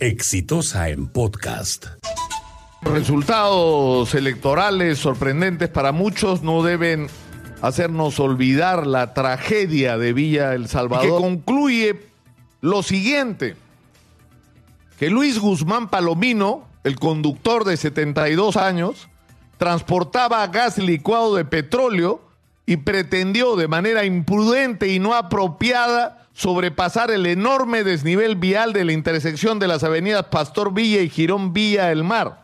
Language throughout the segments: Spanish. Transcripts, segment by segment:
Exitosa en podcast. Resultados electorales sorprendentes para muchos no deben hacernos olvidar la tragedia de Villa El Salvador. Que concluye lo siguiente, que Luis Guzmán Palomino, el conductor de 72 años, transportaba gas licuado de petróleo y pretendió de manera imprudente y no apropiada sobrepasar el enorme desnivel vial de la intersección de las avenidas Pastor Villa y Girón Villa del Mar.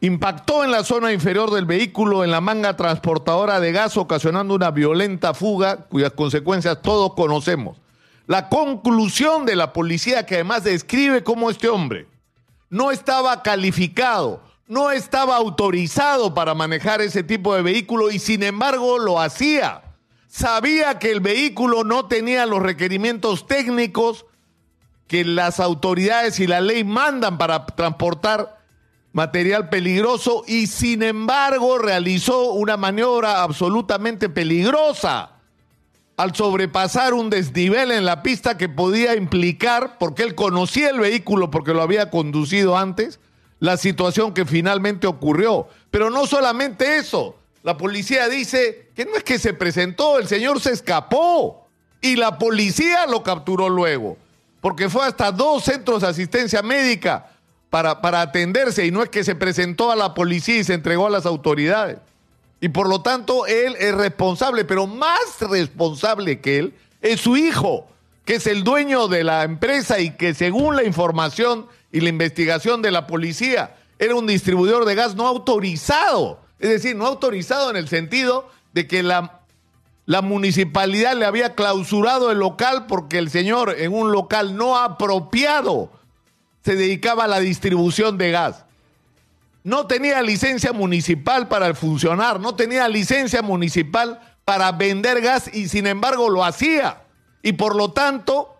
Impactó en la zona inferior del vehículo en la manga transportadora de gas, ocasionando una violenta fuga cuyas consecuencias todos conocemos. La conclusión de la policía, que además describe cómo este hombre no estaba calificado, no estaba autorizado para manejar ese tipo de vehículo y sin embargo lo hacía. Sabía que el vehículo no tenía los requerimientos técnicos que las autoridades y la ley mandan para transportar material peligroso y sin embargo realizó una maniobra absolutamente peligrosa al sobrepasar un desnivel en la pista que podía implicar, porque él conocía el vehículo porque lo había conducido antes, la situación que finalmente ocurrió. Pero no solamente eso, la policía dice que no es que se presentó, el señor se escapó y la policía lo capturó luego, porque fue hasta dos centros de asistencia médica para, para atenderse y no es que se presentó a la policía y se entregó a las autoridades. Y por lo tanto, él es responsable, pero más responsable que él es su hijo, que es el dueño de la empresa y que según la información y la investigación de la policía, era un distribuidor de gas no autorizado. Es decir, no autorizado en el sentido de que la, la municipalidad le había clausurado el local porque el señor en un local no apropiado se dedicaba a la distribución de gas. No tenía licencia municipal para funcionar, no tenía licencia municipal para vender gas y sin embargo lo hacía. Y por lo tanto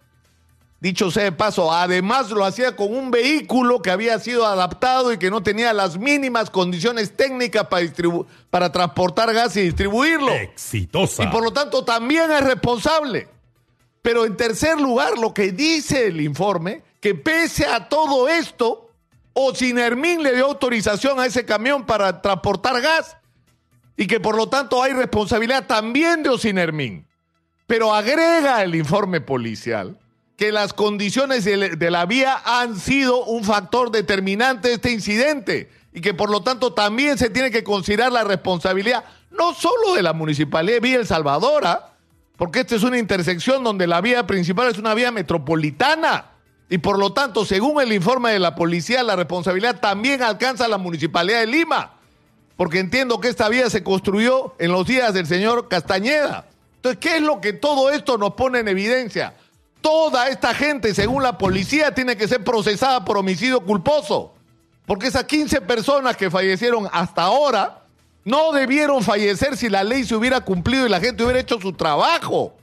Dicho sea de paso, además lo hacía con un vehículo que había sido adaptado y que no tenía las mínimas condiciones técnicas para, para transportar gas y distribuirlo. Exitosa. Y por lo tanto también es responsable. Pero en tercer lugar, lo que dice el informe, que pese a todo esto, Ocinermin le dio autorización a ese camión para transportar gas y que por lo tanto hay responsabilidad también de Ocinermin. Pero agrega el informe policial que las condiciones de la vía han sido un factor determinante de este incidente y que por lo tanto también se tiene que considerar la responsabilidad no solo de la Municipalidad de Villa El Salvador, ¿ah? porque esta es una intersección donde la vía principal es una vía metropolitana y por lo tanto, según el informe de la policía, la responsabilidad también alcanza a la Municipalidad de Lima, porque entiendo que esta vía se construyó en los días del señor Castañeda. Entonces, ¿qué es lo que todo esto nos pone en evidencia? Toda esta gente, según la policía, tiene que ser procesada por homicidio culposo. Porque esas 15 personas que fallecieron hasta ahora no debieron fallecer si la ley se hubiera cumplido y la gente hubiera hecho su trabajo.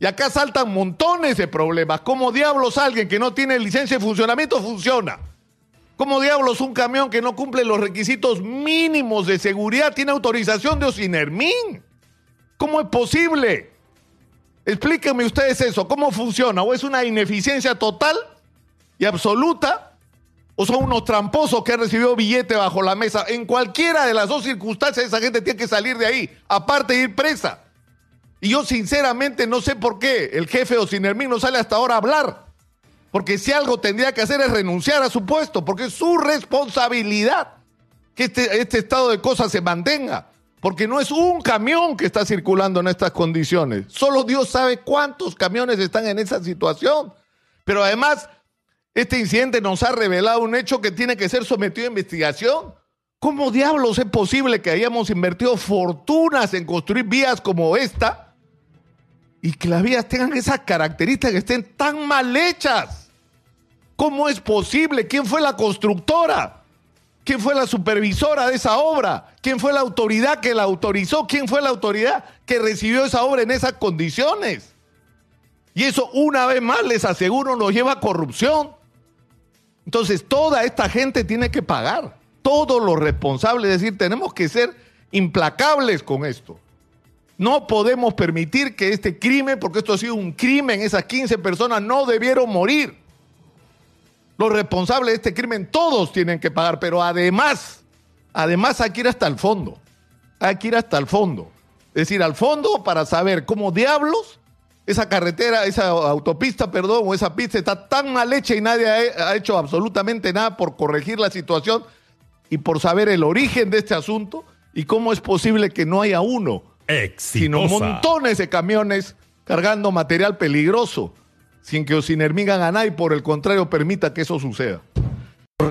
Y acá saltan montones de problemas. ¿Cómo diablos alguien que no tiene licencia de funcionamiento funciona? ¿Cómo diablos un camión que no cumple los requisitos mínimos de seguridad tiene autorización de Ocinermin? ¿Cómo es posible? Explíquenme ustedes eso, ¿cómo funciona? ¿O es una ineficiencia total y absoluta? ¿O son unos tramposos que han recibido billete bajo la mesa? En cualquiera de las dos circunstancias esa gente tiene que salir de ahí, aparte de ir presa. Y yo sinceramente no sé por qué el jefe Ocinermín no sale hasta ahora a hablar. Porque si algo tendría que hacer es renunciar a su puesto, porque es su responsabilidad que este, este estado de cosas se mantenga. Porque no es un camión que está circulando en estas condiciones. Solo Dios sabe cuántos camiones están en esa situación. Pero además, este incidente nos ha revelado un hecho que tiene que ser sometido a investigación. ¿Cómo diablos es posible que hayamos invertido fortunas en construir vías como esta y que las vías tengan esas características que estén tan mal hechas? ¿Cómo es posible? ¿Quién fue la constructora? ¿Quién fue la supervisora de esa obra? ¿Quién fue la autoridad que la autorizó? ¿Quién fue la autoridad que recibió esa obra en esas condiciones? Y eso una vez más, les aseguro, nos lleva a corrupción. Entonces, toda esta gente tiene que pagar. Todos los responsables, es decir, tenemos que ser implacables con esto. No podemos permitir que este crimen, porque esto ha sido un crimen, esas 15 personas no debieron morir. Los responsables de este crimen, todos tienen que pagar, pero además, además hay que ir hasta el fondo. Hay que ir hasta el fondo. Es decir, al fondo para saber cómo diablos esa carretera, esa autopista, perdón, o esa pista está tan mal hecha y nadie ha, hecho absolutamente nada por corregir la situación y por saber el origen de este asunto y cómo es posible que no haya uno, sino montones de camiones cargando material peligroso sin que Osinermín haga nada y por el contrario permita que eso suceda.